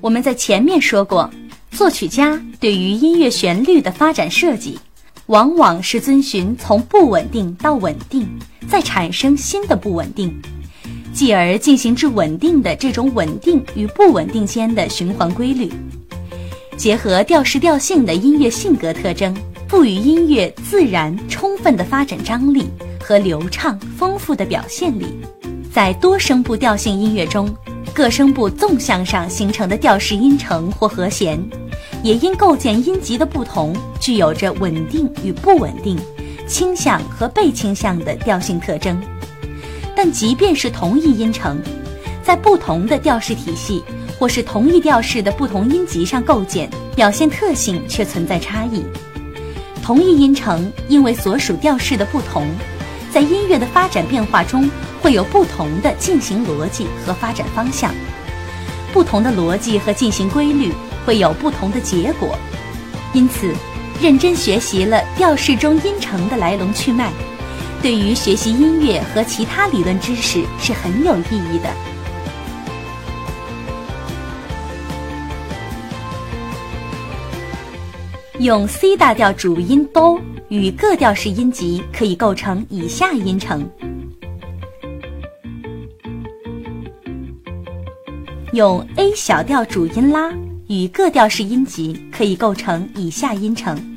我们在前面说过，作曲家对于音乐旋律的发展设计，往往是遵循从不稳定到稳定，再产生新的不稳定，继而进行至稳定的这种稳定与不稳定间的循环规律。结合调式调性的音乐性格特征，赋予音乐自然充分的发展张力和流畅丰富的表现力。在多声部调性音乐中，各声部纵向上形成的调式音程或和弦，也因构建音级的不同，具有着稳定与不稳定、倾向和被倾向的调性特征。但即便是同一音程，在不同的调式体系或是同一调式的不同音级上构建，表现特性却存在差异。同一音程因为所属调式的不同，在音乐的发展变化中。会有不同的进行逻辑和发展方向，不同的逻辑和进行规律会有不同的结果。因此，认真学习了调式中音程的来龙去脉，对于学习音乐和其他理论知识是很有意义的。用 C 大调主音哆与各调式音级可以构成以下音程。用 A 小调主音拉与各调式音级可以构成以下音程。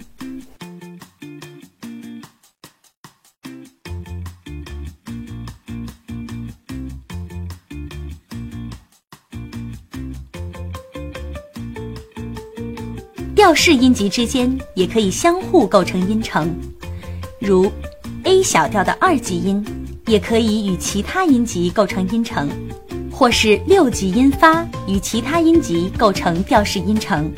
式音级之间也可以相互构成音程，如 A 小调的二级音也可以与其他音级构成音程。或是六级音发与其他音级构成调式音程。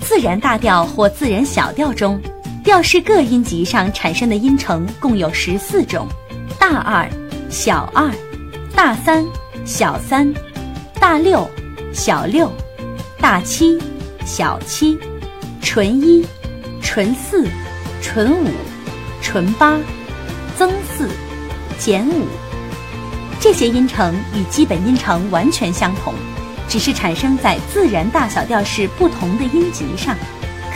自然大调或自然小调中，调式各音级上产生的音程共有十四种：大二、小二、大三、小三、大六、小六、大七、小七、纯一、纯四、纯五、纯八、增四。减五，这些音程与基本音程完全相同，只是产生在自然大小调式不同的音级上。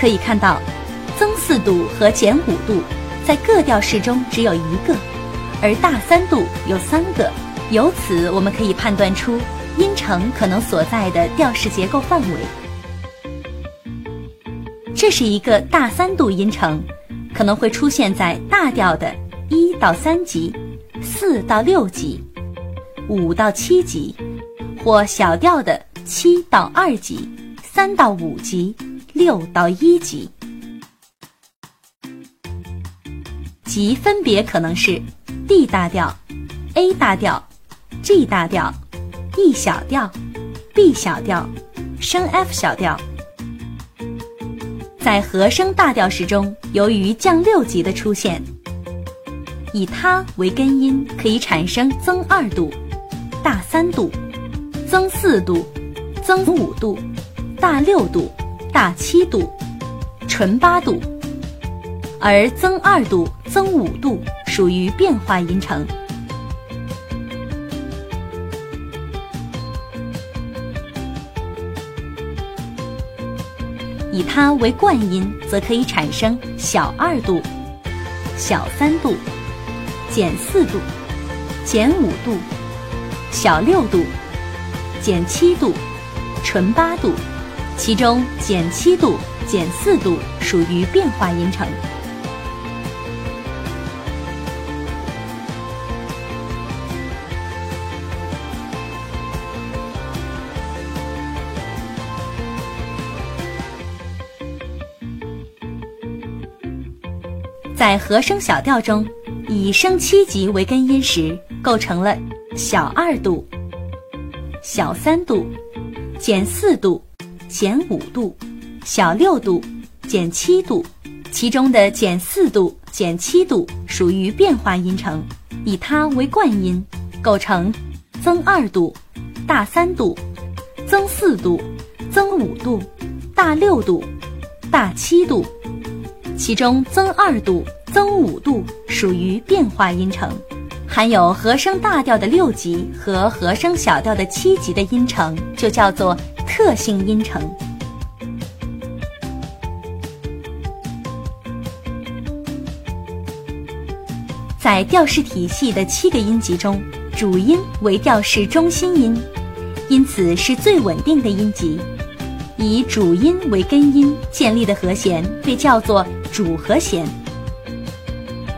可以看到，增四度和减五度在各调式中只有一个，而大三度有三个。由此，我们可以判断出音程可能所在的调式结构范围。这是一个大三度音程，可能会出现在大调的一到三级。四到六级，五到七级，或小调的七到二级，三到五级，六到一级，级分别可能是 D 大调、A 大调、G 大调、E 小调、B 小调、升 F 小调。在和声大调式中，由于降六级的出现。以它为根音，可以产生增二度、大三度、增四度、增五度、大六度、大七度、纯八度，而增二度、增五度属于变化音程。以它为冠音，则可以产生小二度、小三度。减四度，减五度，小六度，减七度，纯八度，其中减七度、减四度属于变化音程。在和声小调中。以升七级为根音时，构成了小二度、小三度、减四度、减五度、小六度、减七度，其中的减四度、减七度属于变化音程，以它为冠音，构成增二度、大三度、增四度、增五度、大六度、大七度，其中增二度。增五度属于变化音程，含有和声大调的六级和和声小调的七级的音程，就叫做特性音程。在调式体系的七个音级中，主音为调式中心音，因此是最稳定的音级。以主音为根音建立的和弦被叫做主和弦。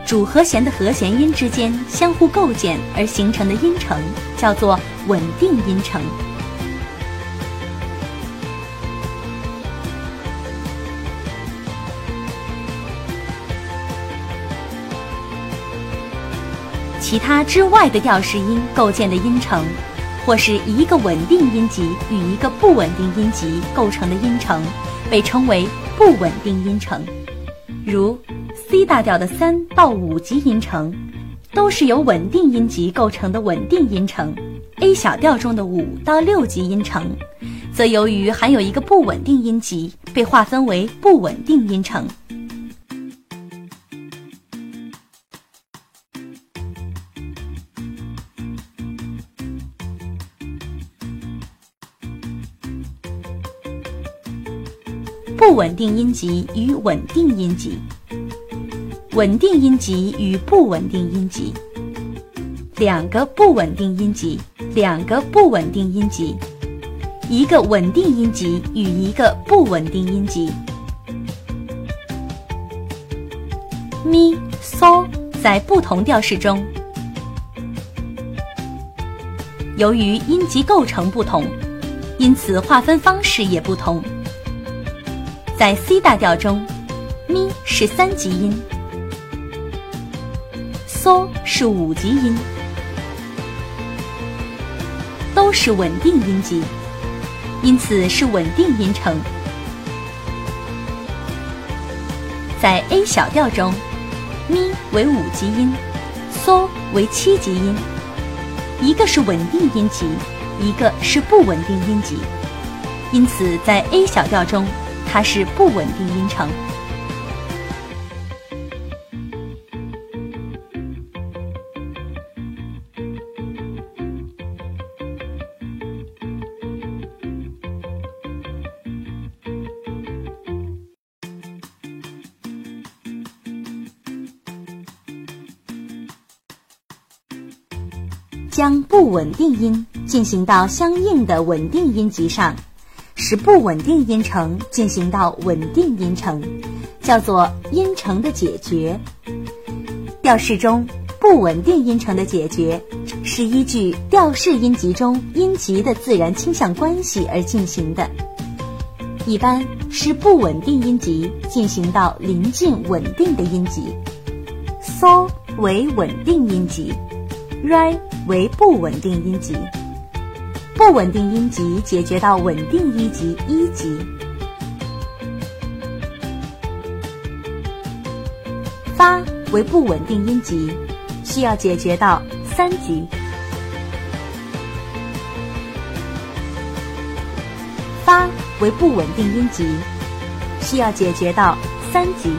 主和弦的和弦音之间相互构建而形成的音程叫做稳定音程。其他之外的调式音构建的音程，或是一个稳定音级与一个不稳定音级构成的音程，被称为不稳定音程，如。C 大调的三到五级音程，都是由稳定音级构成的稳定音程。A 小调中的五到六级音程，则由于含有一个不稳定音级，被划分为不稳定音程。稳定音级与稳定音级。稳定音级与不稳定音级，两个不稳定音级，两个不稳定音级，一个稳定音级与一个不稳定音级。咪、嗦在不同调式中，由于音级构成不同，因此划分方式也不同。在 C 大调中，咪是三级音。嗦是五级音，都是稳定音级，因此是稳定音程。在 A 小调中，咪为五级音，嗦为七级音，一个是稳定音级，一个是不稳定音级，因此在 A 小调中，它是不稳定音程。将不稳定音进行到相应的稳定音级上，使不稳定音程进行到稳定音程，叫做音程的解决。调式中不稳定音程的解决是依据调式音级中音级的自然倾向关系而进行的，一般是不稳定音级进行到临近稳定的音级。嗦为稳定音级，re。为不稳定音级，不稳定音级解决到稳定一级一级。发为不稳定音级，需要解决到三级。发为不稳定音级，需要解决到三级。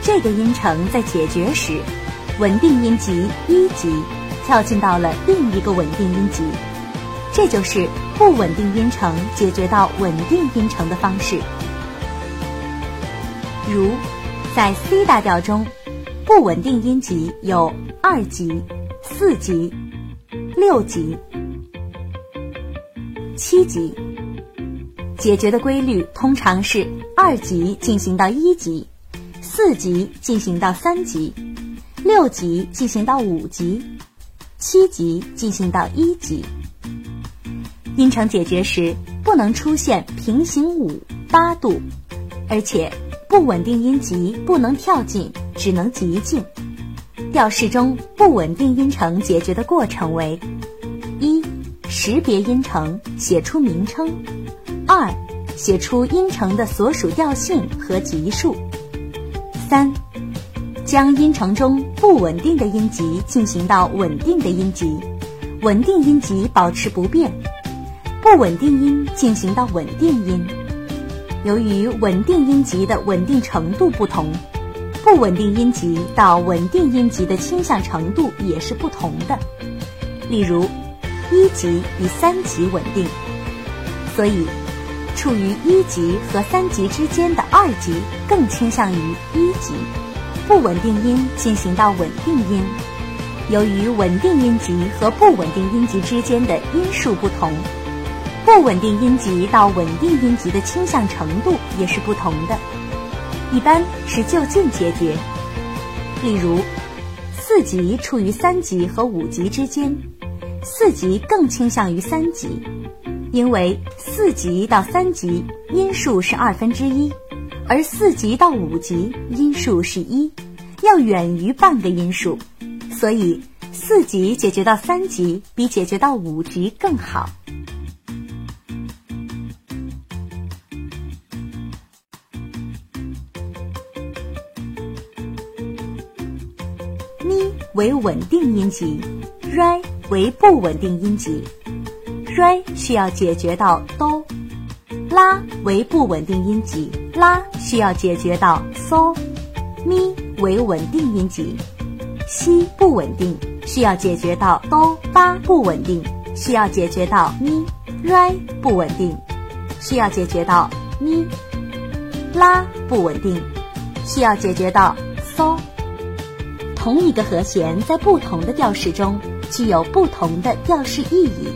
这个音程在解决时，稳定音级一级。跳进到了另一个稳定音级，这就是不稳定音程解决到稳定音程的方式。如在 C 大调中，不稳定音级有二级、四级、六级、七级。解决的规律通常是二级进行到一级，四级进行到三级，六级进行到五级。七级进行到一级，音程解决时不能出现平行五八度，而且不稳定音级不能跳进，只能急进。调式中不稳定音程解决的过程为：一、识别音程，写出名称；二、写出音程的所属调性和级数；三。将音程中不稳定的音级进行到稳定的音级，稳定音级保持不变，不稳定音进行到稳定音。由于稳定音级的稳定程度不同，不稳定音级到稳定音级的倾向程度也是不同的。例如，一级比三级稳定，所以处于一级和三级之间的二级更倾向于一级。不稳定音进行到稳定音，由于稳定音级和不稳定音级之间的音数不同，不稳定音级到稳定音级的倾向程度也是不同的。一般是就近解决。例如，四级处于三级和五级之间，四级更倾向于三级，因为四级到三级音数是二分之一。而四级到五级音数是一，要远于半个音数，所以四级解决到三级比解决到五级更好。咪为稳定音级，re 为不稳定音级，re 需要解决到哆。拉为不稳定音级，拉需要解决到嗦；咪为稳定音级，西不稳定，需要解决到哆；发不稳定，需要解决到咪；瑞不稳定，需要解决到咪；拉不稳定，需要解决到嗦。同一个和弦在不同的调式中具有不同的调式意义，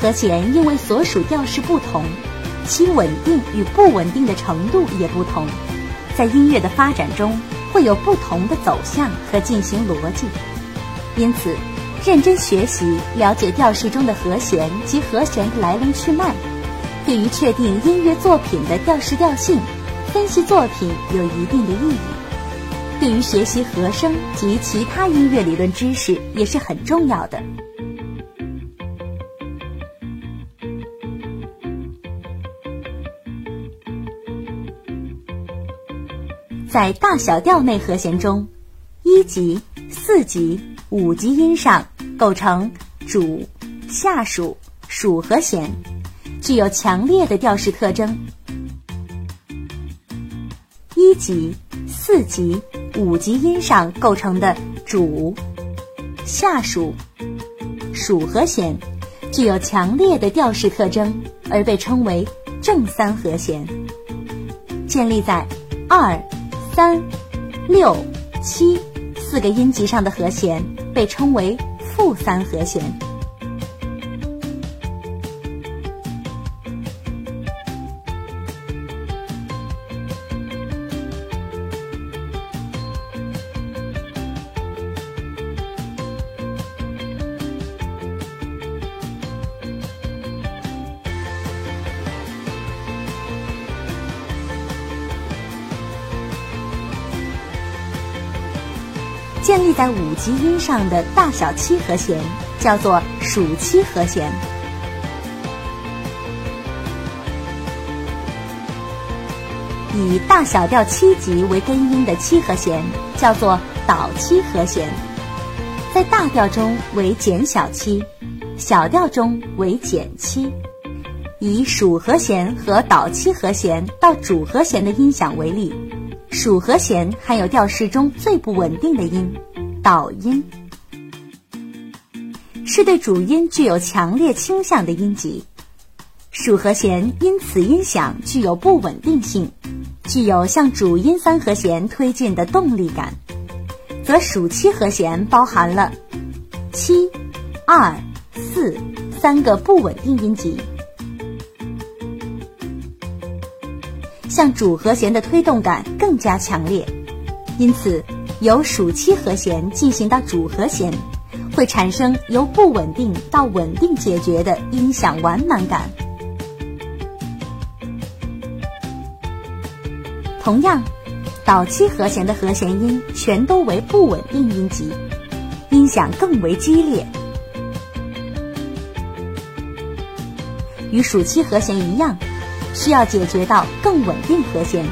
和弦因为所属调式不同。其稳定与不稳定的程度也不同，在音乐的发展中会有不同的走向和进行逻辑，因此，认真学习了解调式中的和弦及和弦的来龙去脉，对于确定音乐作品的调式调性、分析作品有一定的意义。对于学习和声及其他音乐理论知识也是很重要的。在大小调内和弦中，一级、四级、五级音上构成主、下属、属和弦，具有强烈的调式特征。一级、四级、五级音上构成的主、下属、属和弦，具有强烈的调式特征，而被称为正三和弦，建立在二。三、六、七四个音级上的和弦被称为负三和弦。在五级音上的大小七和弦叫做属七和弦，以大小调七级为根音的七和弦叫做导七和弦，在大调中为减小七，小调中为减七。以属和弦和导七和弦到主和弦的音响为例。属和弦含有调式中最不稳定的音，导音，是对主音具有强烈倾向的音级。属和弦因此音响具有不稳定性，具有向主音三和弦推进的动力感，则属七和弦包含了七、二、四三个不稳定音级。向主和弦的推动感更加强烈，因此由属七和弦进行到主和弦，会产生由不稳定到稳定解决的音响完满感。同样，导七和弦的和弦音全都为不稳定音级，音响更为激烈。与属七和弦一样。需要解决到更稳定和弦，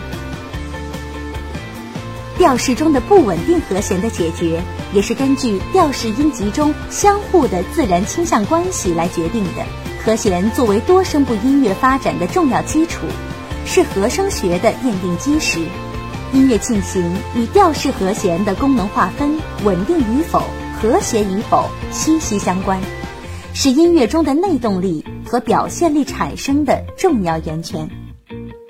调式中的不稳定和弦的解决，也是根据调式音级中相互的自然倾向关系来决定的。和弦作为多声部音乐发展的重要基础，是和声学的奠定基石。音乐进行与调式和弦的功能划分、稳定与否、和谐与否息息相关，是音乐中的内动力和表现力产生的重要源泉。